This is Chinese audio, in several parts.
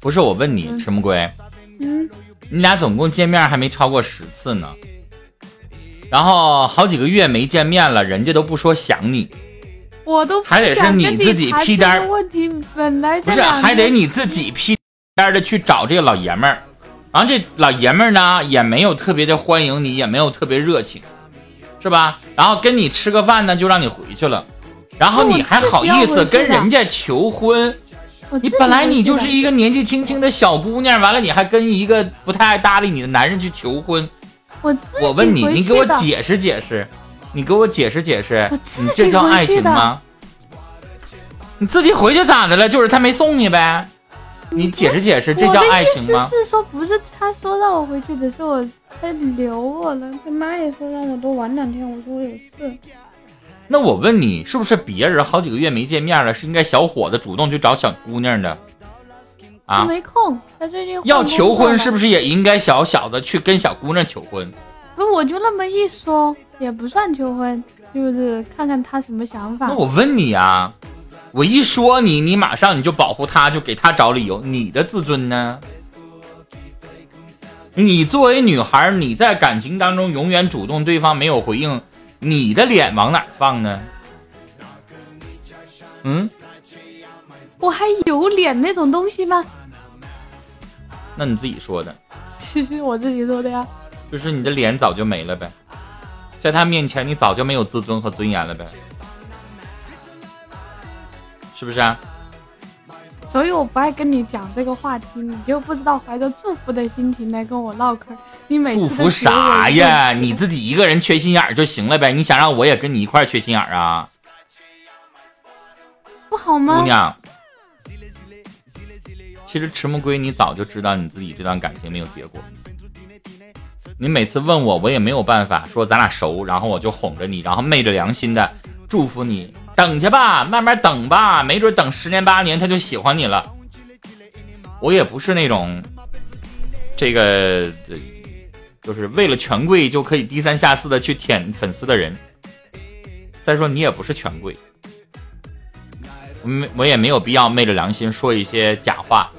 不是我问你，嗯。迟木龟，嗯，你俩总共见面还没超过十次呢，然后好几个月没见面了，人家都不说想你，我都不还得是你自己屁颠儿。问题本来不是还得你自己屁颠的去找这个老爷们儿，然后这老爷们儿呢也没有特别的欢迎你，也没有特别热情，是吧？然后跟你吃个饭呢，就让你回去了，然后你还好意思跟人家求婚？你本来你就是一个年纪轻轻的小姑娘，完了你还跟一个不太爱搭理你的男人去求婚。我我问你，你给我解释解释，你给我解释解释你这叫爱情吗？你自己回去咋的了？就是他没送你呗。你解释解释，这叫爱情吗是说，不是他说让我回去的，是我他留我了。他妈也说让我多玩两天，我说我有事。那我问你，是不是别人好几个月没见面了，是应该小伙子主动去找小姑娘的？他啊，没空，他最近要求婚是不是？是也应该小小子去跟小姑娘求婚？不是，我就那么一说，也不算求婚，就是看看他什么想法那。我问你啊，我一说你，你马上你就保护他，就给他找理由，你的自尊呢？你作为女孩，你在感情当中永远主动，对方没有回应，你的脸往哪放呢？嗯，我还有脸那种东西吗？那你自己说的，其 实我自己说的呀。就是你的脸早就没了呗，在他面前你早就没有自尊和尊严了呗，是不是啊？所以我不爱跟你讲这个话题，你就不知道怀着祝福的心情来跟我唠嗑。你每祝福啥呀？你自己一个人缺心眼儿就行了呗。你想让我也跟你一块儿缺心眼儿啊，不好吗？姑娘？其实迟暮归，你早就知道你自己这段感情没有结果。你每次问我，我也没有办法说咱俩熟，然后我就哄着你，然后昧着良心的祝福你，等去吧，慢慢等吧，没准等十年八年他就喜欢你了。我也不是那种这个呃就是为了权贵就可以低三下四的去舔粉丝的人。再说你也不是权贵，我我也没有必要昧着良心说一些假话。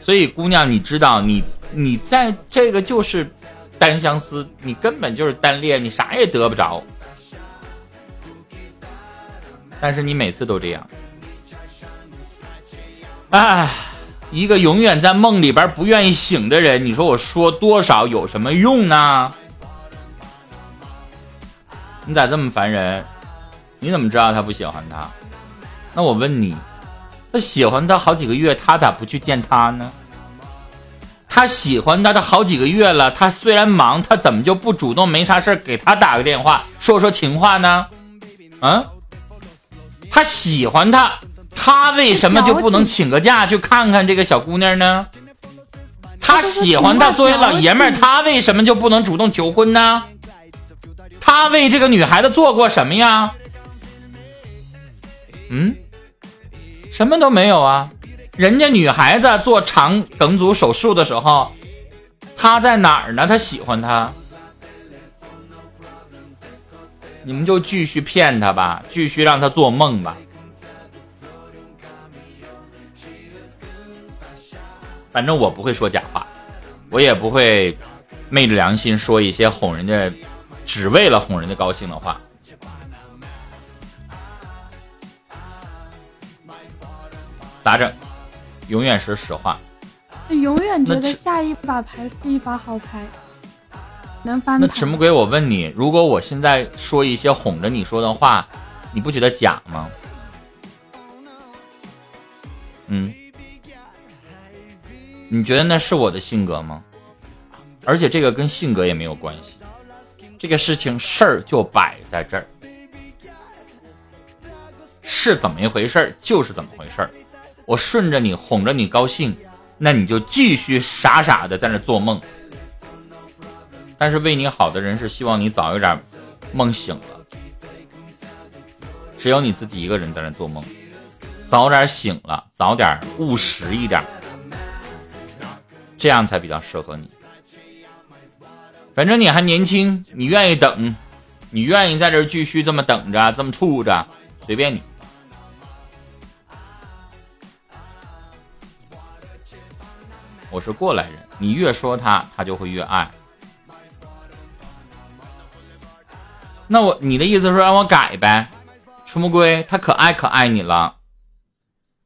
所以姑娘，你知道你你在这个就是单相思，你根本就是单恋，你啥也得不着。但是你每次都这样，唉，一个永远在梦里边不愿意醒的人，你说我说多少有什么用呢？你咋这么烦人？你怎么知道他不喜欢他？那我问你，他喜欢他好几个月，他咋不去见他呢？他喜欢他，的好几个月了，他虽然忙，他怎么就不主动没啥事儿给他打个电话，说说情话呢？嗯，他喜欢他，他为什么就不能请个假去看看这个小姑娘呢？他喜欢她，作为老爷们儿，他为什么就不能主动求婚呢？他为这个女孩子做过什么呀？嗯，什么都没有啊。人家女孩子做肠梗阻手术的时候，他在哪儿呢？他喜欢她，你们就继续骗他吧，继续让他做梦吧。反正我不会说假话，我也不会昧着良心说一些哄人家，只为了哄人家高兴的话。咋整？永远是实话。永远觉得下一把牌是一把好牌，能翻盘。那迟暮归，我问你，如果我现在说一些哄着你说的话，你不觉得假吗？嗯，你觉得那是我的性格吗？而且这个跟性格也没有关系，这个事情事儿就摆在这儿，是怎么一回事儿就是怎么回事儿。我顺着你哄着你高兴，那你就继续傻傻的在那做梦。但是为你好的人是希望你早一点梦醒了，只有你自己一个人在那做梦，早点醒了，早点务实一点，这样才比较适合你。反正你还年轻，你愿意等，你愿意在这儿继续这么等着，这么处着，随便你。我是过来人。你越说他，他就会越爱。那我你的意思是让我改呗？赤木龟他可爱可爱你了，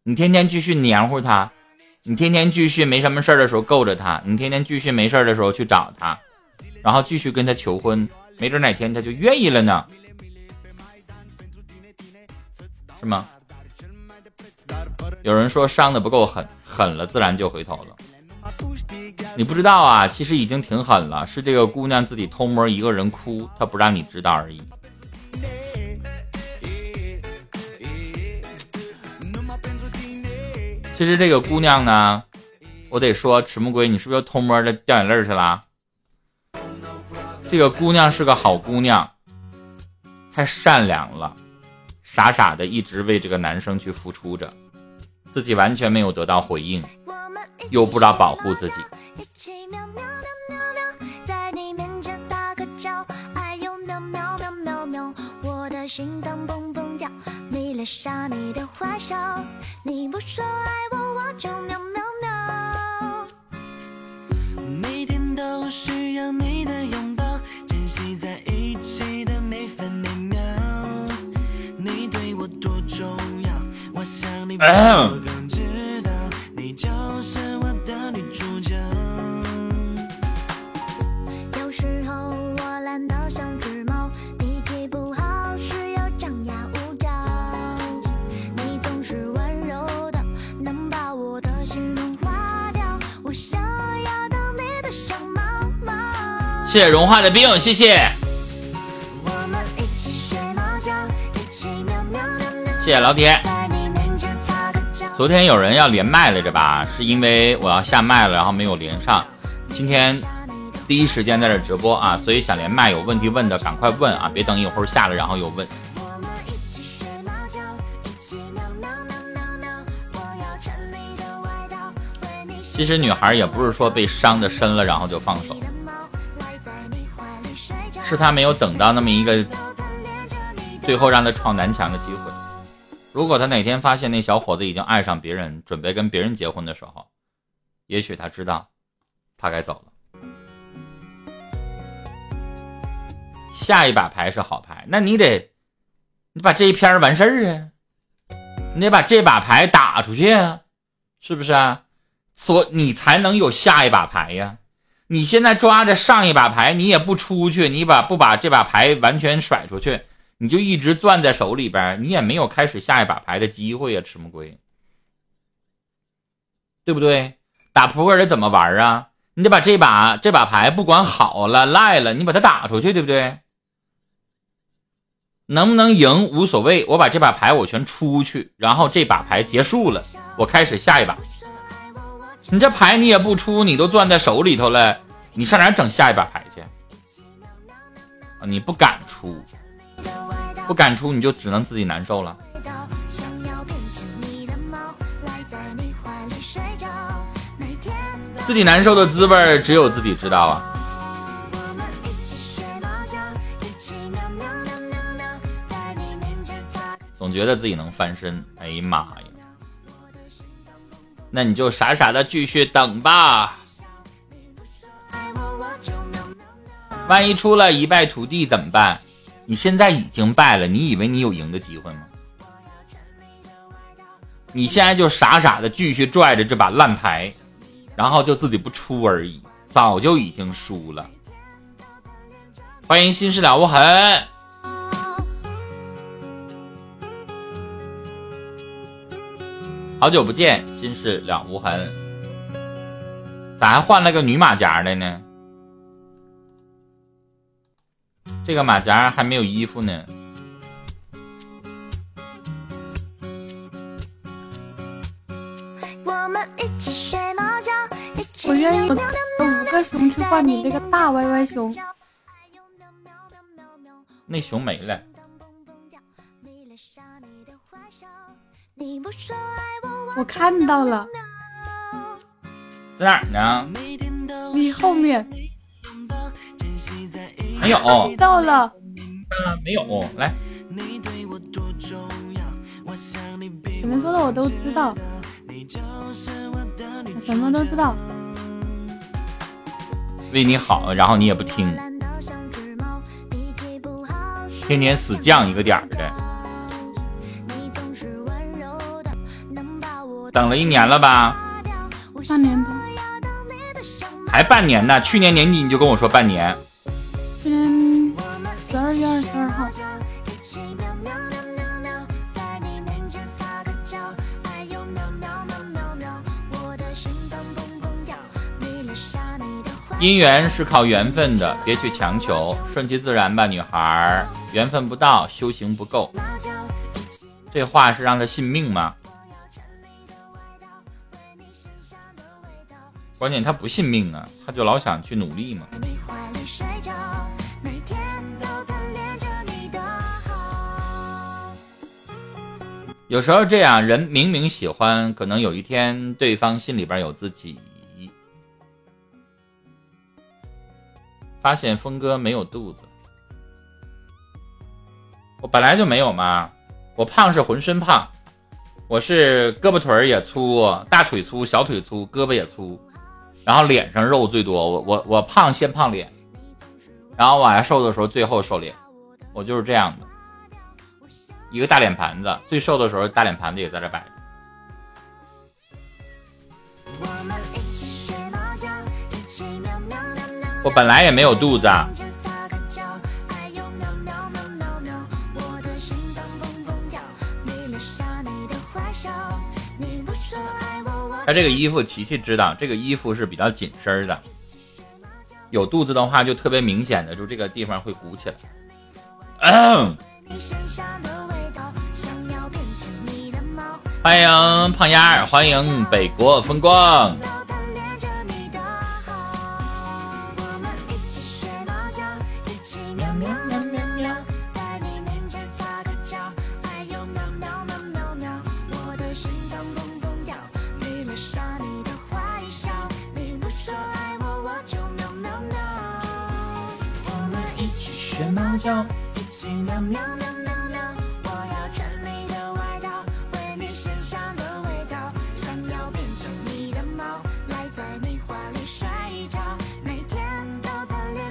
你天天继续黏糊他，你天天继续没什么事儿的时候够着他，你天天继续没事儿的时候去找他，然后继续跟他求婚，没准哪天他就愿意了呢，是吗？有人说伤的不够狠，狠了自然就回头了。你不知道啊，其实已经挺狠了，是这个姑娘自己偷摸一个人哭，她不让你知道而已。其实这个姑娘呢，我得说，迟木龟，你是不是又偷摸的掉眼泪去了？这个姑娘是个好姑娘，太善良了，傻傻的一直为这个男生去付出着，自己完全没有得到回应。又不知道保护自己。每天都需要你的拥抱，珍惜在一起的每分每秒。你对我多重要，我想你比谢谢融化的冰，谢谢。谢谢老铁。昨天有人要连麦来着吧？是因为我要下麦了，然后没有连上。今天第一时间在这直播啊，所以想连麦有问题问的赶快问啊，别等一会儿下了然后又问。其实女孩也不是说被伤的深了然后就放手，是他没有等到那么一个最后让他撞南墙的机会。如果他哪天发现那小伙子已经爱上别人，准备跟别人结婚的时候，也许他知道，他该走了。下一把牌是好牌，那你得，你把这一篇完事儿啊，你得把这把牌打出去啊，是不是啊？所你才能有下一把牌呀。你现在抓着上一把牌，你也不出去，你把不把这把牌完全甩出去。你就一直攥在手里边，你也没有开始下一把牌的机会呀，赤木龟，对不对？打扑克得怎么玩啊？你得把这把这把牌不管好了赖了，你把它打出去，对不对？能不能赢无所谓，我把这把牌我全出去，然后这把牌结束了，我开始下一把。你这牌你也不出，你都攥在手里头了，你上哪整下一把牌去？你不敢出。不敢出，你就只能自己难受了。自己难受的滋味只有自己知道啊。总觉得自己能翻身，哎呀妈呀！那你就傻傻的继续等吧。万一出了一败涂地怎么办？你现在已经败了，你以为你有赢的机会吗？你现在就傻傻的继续拽着这把烂牌，然后就自己不出而已，早就已经输了。欢迎心事了无痕，好久不见，心事了无痕，咋还换了个女马甲的呢？这个马甲还没有衣服呢。我愿意用五个熊去换你这个大歪歪熊。那熊没了。我看到了。在哪儿呢？你后面。没有，到了。嗯，没有，来。你们说的我都知道，我什么都知道。为你好，然后你也不听，天天死犟一个点儿的。等了一年了吧？半年多。还半年呢？去年年底你就跟我说半年。去年十二月二十二号。姻缘是靠缘分的，别去强求，顺其自然吧，女孩。缘分不到，修行不够。这话是让他信命吗？关键他不信命啊，他就老想去努力嘛。有时候这样，人明明喜欢，可能有一天对方心里边有自己。发现峰哥没有肚子，我本来就没有嘛，我胖是浑身胖，我是胳膊腿儿也粗，大腿粗，小腿粗，胳膊也粗。然后脸上肉最多，我我我胖先胖脸，然后往下瘦的时候最后瘦脸，我就是这样的，一个大脸盘子，最瘦的时候大脸盘子也在这摆着。我本来也没有肚子。他这个衣服，琪琪知道，这个衣服是比较紧身的。有肚子的话，就特别明显的，就这个地方会鼓起来。欢迎胖丫，欢迎北国风光。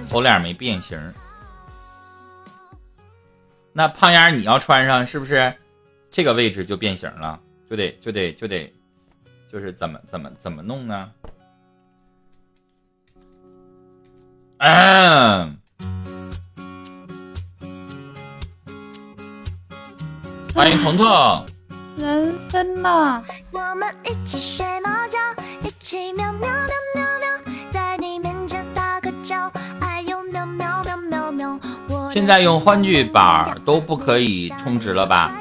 头脸没变形，那胖丫你要穿上是不是这个位置就变形了？就得就得就得，就是怎么怎么怎么弄呢？欢迎彤彤。人生呐。现在用欢聚板都不可以充值了吧？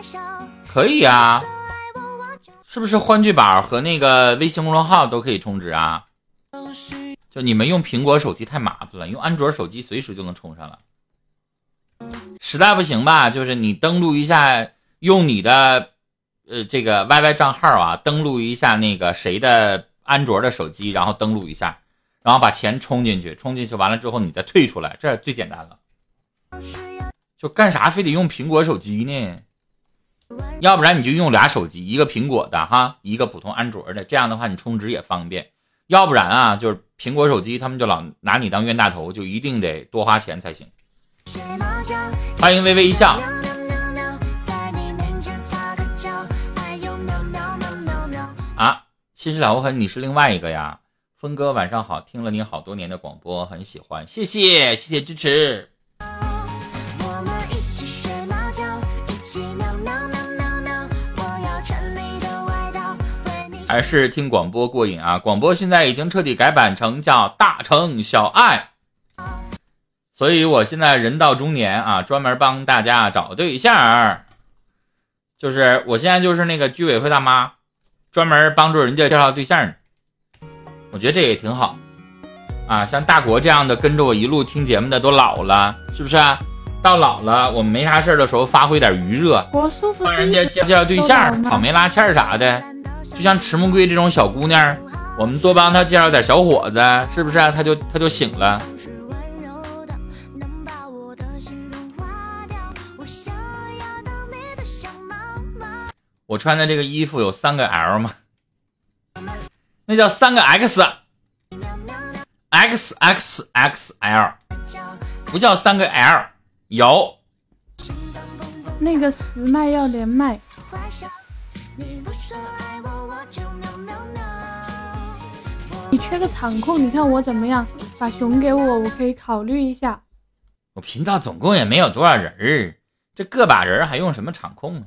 可以啊，是不是欢聚板和那个微信公众号都可以充值啊？就你们用苹果手机太麻烦了，用安卓手机随时就能充上了。实在不行吧，就是你登录一下。用你的，呃，这个 YY 账号啊，登录一下那个谁的安卓的手机，然后登录一下，然后把钱充进去，充进去完了之后你再退出来，这最简单了。就干啥非得用苹果手机呢？要不然你就用俩手机，一个苹果的哈，一个普通安卓的，这样的话你充值也方便。要不然啊，就是苹果手机他们就老拿你当冤大头，就一定得多花钱才行。欢迎微微一笑。其实老无痕，你是另外一个呀。峰哥晚上好，听了你好多年的广播，很喜欢，谢谢谢谢支持。还是听广播过瘾啊！广播现在已经彻底改版成叫大城小爱，所以我现在人到中年啊，专门帮大家找对象，就是我现在就是那个居委会大妈。专门帮助人家介绍对象我觉得这也挺好啊。像大国这样的跟着我一路听节目的都老了，是不是？到老了，我们没啥事的时候发挥点余热，帮人家介绍对象，跑没拉纤啥的。就像迟暮归这种小姑娘，我们多帮她介绍点小伙子，是不是？她就她就醒了。我穿的这个衣服有三个 L 吗？那叫三个 X。X X L，不叫三个 L，有。那个十麦要连麦。你缺个场控，你看我怎么样？把熊给我，我可以考虑一下。我频道总共也没有多少人儿，这个把人还用什么场控呢？